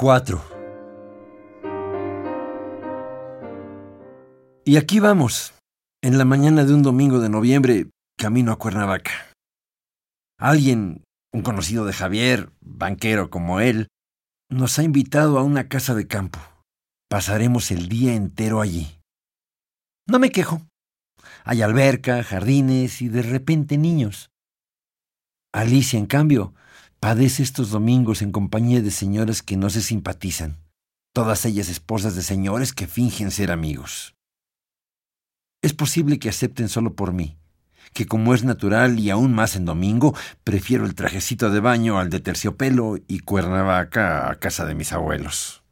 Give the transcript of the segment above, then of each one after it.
4. Y aquí vamos, en la mañana de un domingo de noviembre, camino a Cuernavaca. Alguien, un conocido de Javier, banquero como él, nos ha invitado a una casa de campo. Pasaremos el día entero allí. No me quejo. Hay alberca, jardines y de repente niños. Alicia, en cambio, Padece estos domingos en compañía de señoras que no se simpatizan, todas ellas esposas de señores que fingen ser amigos. Es posible que acepten solo por mí, que como es natural y aún más en domingo, prefiero el trajecito de baño al de terciopelo y Cuernavaca a casa de mis abuelos.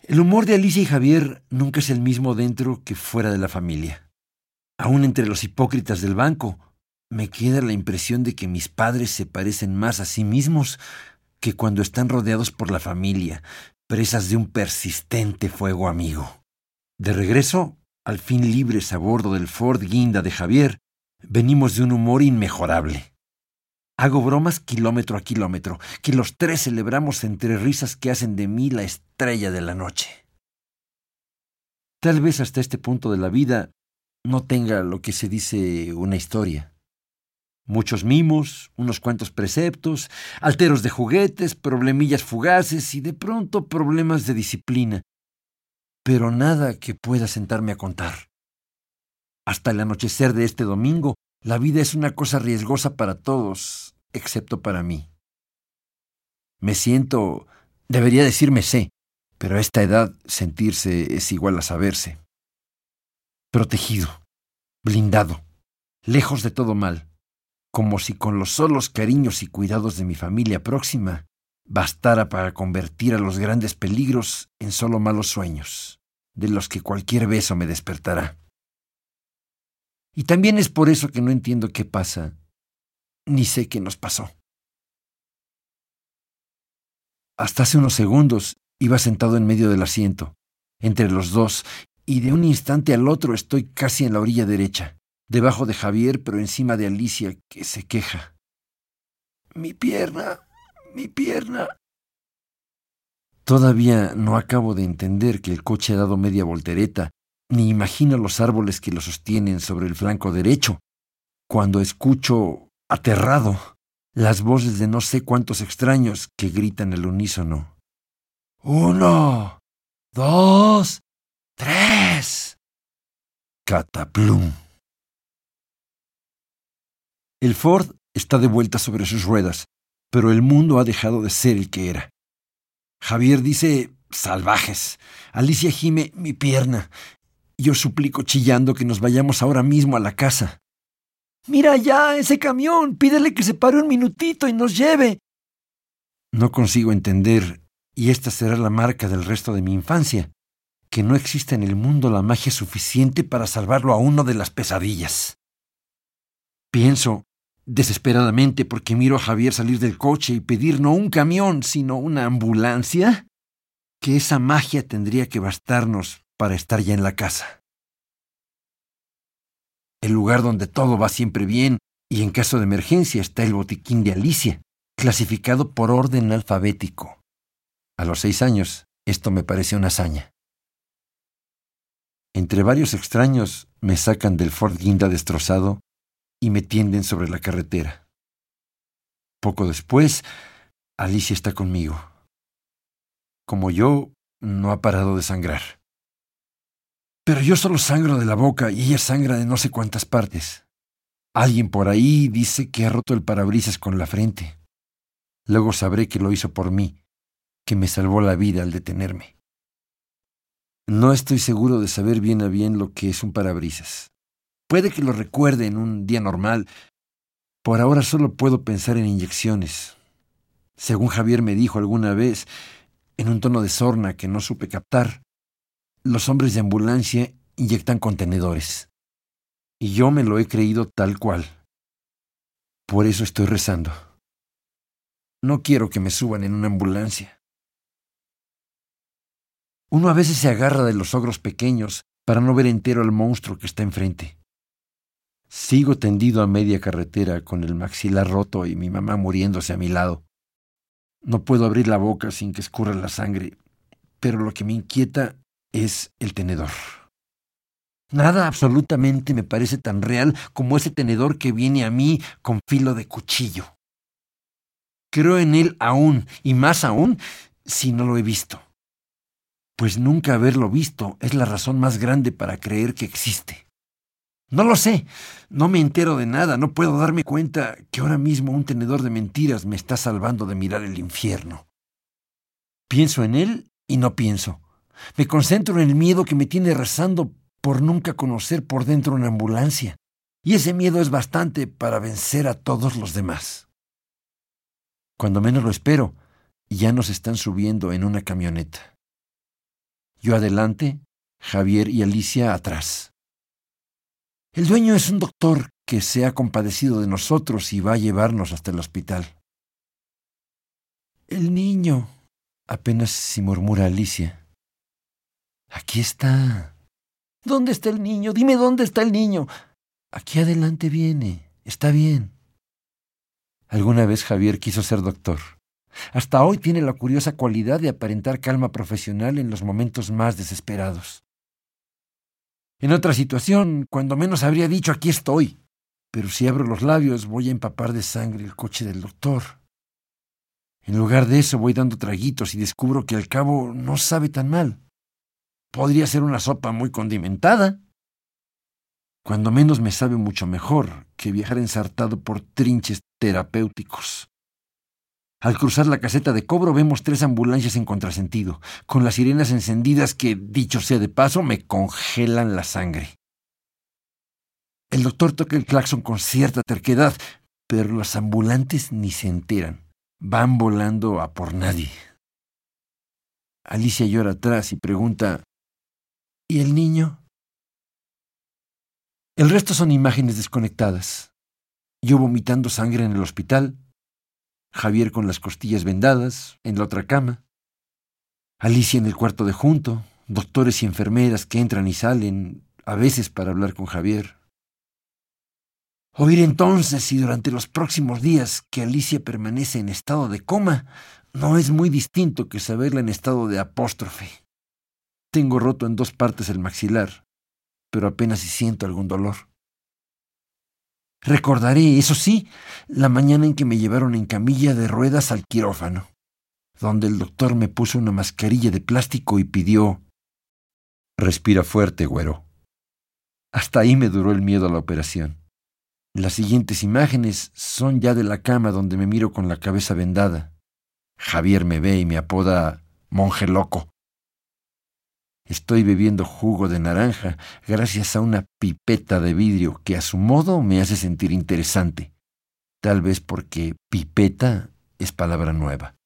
El humor de Alicia y Javier nunca es el mismo dentro que fuera de la familia. Aún entre los hipócritas del banco, me queda la impresión de que mis padres se parecen más a sí mismos que cuando están rodeados por la familia, presas de un persistente fuego amigo. De regreso, al fin libres a bordo del Ford Guinda de Javier, venimos de un humor inmejorable. Hago bromas kilómetro a kilómetro, que los tres celebramos entre risas que hacen de mí la estrella de la noche. Tal vez hasta este punto de la vida no tenga lo que se dice una historia. Muchos mimos, unos cuantos preceptos, alteros de juguetes, problemillas fugaces y de pronto problemas de disciplina. Pero nada que pueda sentarme a contar. Hasta el anochecer de este domingo, la vida es una cosa riesgosa para todos, excepto para mí. Me siento, debería decirme sé, pero a esta edad sentirse es igual a saberse. Protegido, blindado, lejos de todo mal como si con los solos cariños y cuidados de mi familia próxima bastara para convertir a los grandes peligros en solo malos sueños, de los que cualquier beso me despertará. Y también es por eso que no entiendo qué pasa, ni sé qué nos pasó. Hasta hace unos segundos iba sentado en medio del asiento, entre los dos, y de un instante al otro estoy casi en la orilla derecha debajo de Javier, pero encima de Alicia, que se queja. Mi pierna, mi pierna. Todavía no acabo de entender que el coche ha dado media voltereta, ni imagino los árboles que lo sostienen sobre el flanco derecho, cuando escucho, aterrado, las voces de no sé cuántos extraños que gritan al unísono. Uno, dos, tres. Cataplum. El Ford está de vuelta sobre sus ruedas, pero el mundo ha dejado de ser el que era. Javier dice salvajes. Alicia gime mi pierna. Yo suplico chillando que nos vayamos ahora mismo a la casa. Mira ya ese camión. Pídele que se pare un minutito y nos lleve. No consigo entender, y esta será la marca del resto de mi infancia, que no existe en el mundo la magia suficiente para salvarlo a uno de las pesadillas. Pienso, desesperadamente porque miro a Javier salir del coche y pedir no un camión, sino una ambulancia, que esa magia tendría que bastarnos para estar ya en la casa. El lugar donde todo va siempre bien y en caso de emergencia está el botiquín de Alicia, clasificado por orden alfabético. A los seis años, esto me parece una hazaña. Entre varios extraños me sacan del Ford Guinda destrozado y me tienden sobre la carretera. Poco después, Alicia está conmigo. Como yo, no ha parado de sangrar. Pero yo solo sangro de la boca y ella sangra de no sé cuántas partes. Alguien por ahí dice que ha roto el parabrisas con la frente. Luego sabré que lo hizo por mí, que me salvó la vida al detenerme. No estoy seguro de saber bien a bien lo que es un parabrisas. Puede que lo recuerde en un día normal. Por ahora solo puedo pensar en inyecciones. Según Javier me dijo alguna vez, en un tono de sorna que no supe captar, los hombres de ambulancia inyectan contenedores. Y yo me lo he creído tal cual. Por eso estoy rezando. No quiero que me suban en una ambulancia. Uno a veces se agarra de los ogros pequeños para no ver entero al monstruo que está enfrente. Sigo tendido a media carretera con el maxilar roto y mi mamá muriéndose a mi lado. No puedo abrir la boca sin que escurra la sangre, pero lo que me inquieta es el tenedor. Nada absolutamente me parece tan real como ese tenedor que viene a mí con filo de cuchillo. Creo en él aún, y más aún, si no lo he visto. Pues nunca haberlo visto es la razón más grande para creer que existe. No lo sé, no me entero de nada, no puedo darme cuenta que ahora mismo un tenedor de mentiras me está salvando de mirar el infierno. Pienso en él y no pienso. Me concentro en el miedo que me tiene rezando por nunca conocer por dentro una ambulancia. Y ese miedo es bastante para vencer a todos los demás. Cuando menos lo espero, ya nos están subiendo en una camioneta. Yo adelante, Javier y Alicia atrás. El dueño es un doctor que se ha compadecido de nosotros y va a llevarnos hasta el hospital. El niño, apenas si murmura Alicia. Aquí está. ¿Dónde está el niño? Dime dónde está el niño. Aquí adelante viene. Está bien. Alguna vez Javier quiso ser doctor. Hasta hoy tiene la curiosa cualidad de aparentar calma profesional en los momentos más desesperados. En otra situación, cuando menos habría dicho aquí estoy. Pero si abro los labios voy a empapar de sangre el coche del doctor. En lugar de eso voy dando traguitos y descubro que al cabo no sabe tan mal. Podría ser una sopa muy condimentada. Cuando menos me sabe mucho mejor que viajar ensartado por trinches terapéuticos. Al cruzar la caseta de cobro vemos tres ambulancias en contrasentido, con las sirenas encendidas que, dicho sea de paso, me congelan la sangre. El doctor toca el claxon con cierta terquedad, pero los ambulantes ni se enteran. Van volando a por nadie. Alicia llora atrás y pregunta ¿Y el niño? El resto son imágenes desconectadas. Yo vomitando sangre en el hospital, Javier con las costillas vendadas, en la otra cama, Alicia en el cuarto de junto, doctores y enfermeras que entran y salen, a veces para hablar con Javier. Oír entonces y durante los próximos días que Alicia permanece en estado de coma no es muy distinto que saberla en estado de apóstrofe. Tengo roto en dos partes el maxilar, pero apenas si siento algún dolor. Recordaré, eso sí, la mañana en que me llevaron en camilla de ruedas al quirófano, donde el doctor me puso una mascarilla de plástico y pidió Respira fuerte, güero. Hasta ahí me duró el miedo a la operación. Las siguientes imágenes son ya de la cama donde me miro con la cabeza vendada. Javier me ve y me apoda monje loco. Estoy bebiendo jugo de naranja gracias a una pipeta de vidrio que a su modo me hace sentir interesante, tal vez porque pipeta es palabra nueva.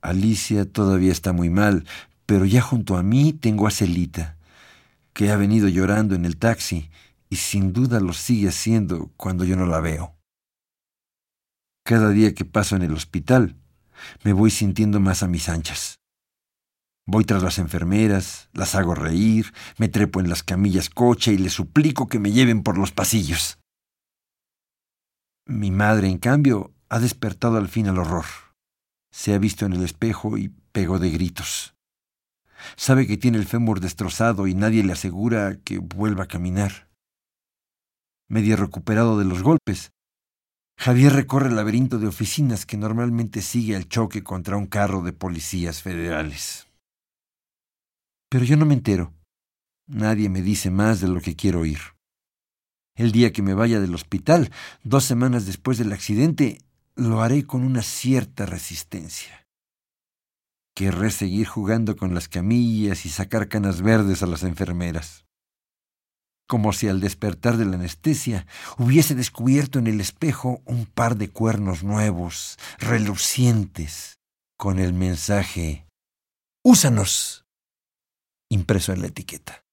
Alicia todavía está muy mal, pero ya junto a mí tengo a Celita, que ha venido llorando en el taxi y sin duda lo sigue haciendo cuando yo no la veo. Cada día que paso en el hospital, me voy sintiendo más a mis anchas. Voy tras las enfermeras, las hago reír, me trepo en las camillas coche y les suplico que me lleven por los pasillos. Mi madre, en cambio, ha despertado al fin al horror. Se ha visto en el espejo y pegó de gritos. Sabe que tiene el fémur destrozado y nadie le asegura que vuelva a caminar. Medio recuperado de los golpes, Javier recorre el laberinto de oficinas que normalmente sigue al choque contra un carro de policías federales. Pero yo no me entero. Nadie me dice más de lo que quiero oír. El día que me vaya del hospital, dos semanas después del accidente, lo haré con una cierta resistencia. Querré seguir jugando con las camillas y sacar canas verdes a las enfermeras. Como si al despertar de la anestesia hubiese descubierto en el espejo un par de cuernos nuevos, relucientes, con el mensaje Úsanos impreso en la etiqueta.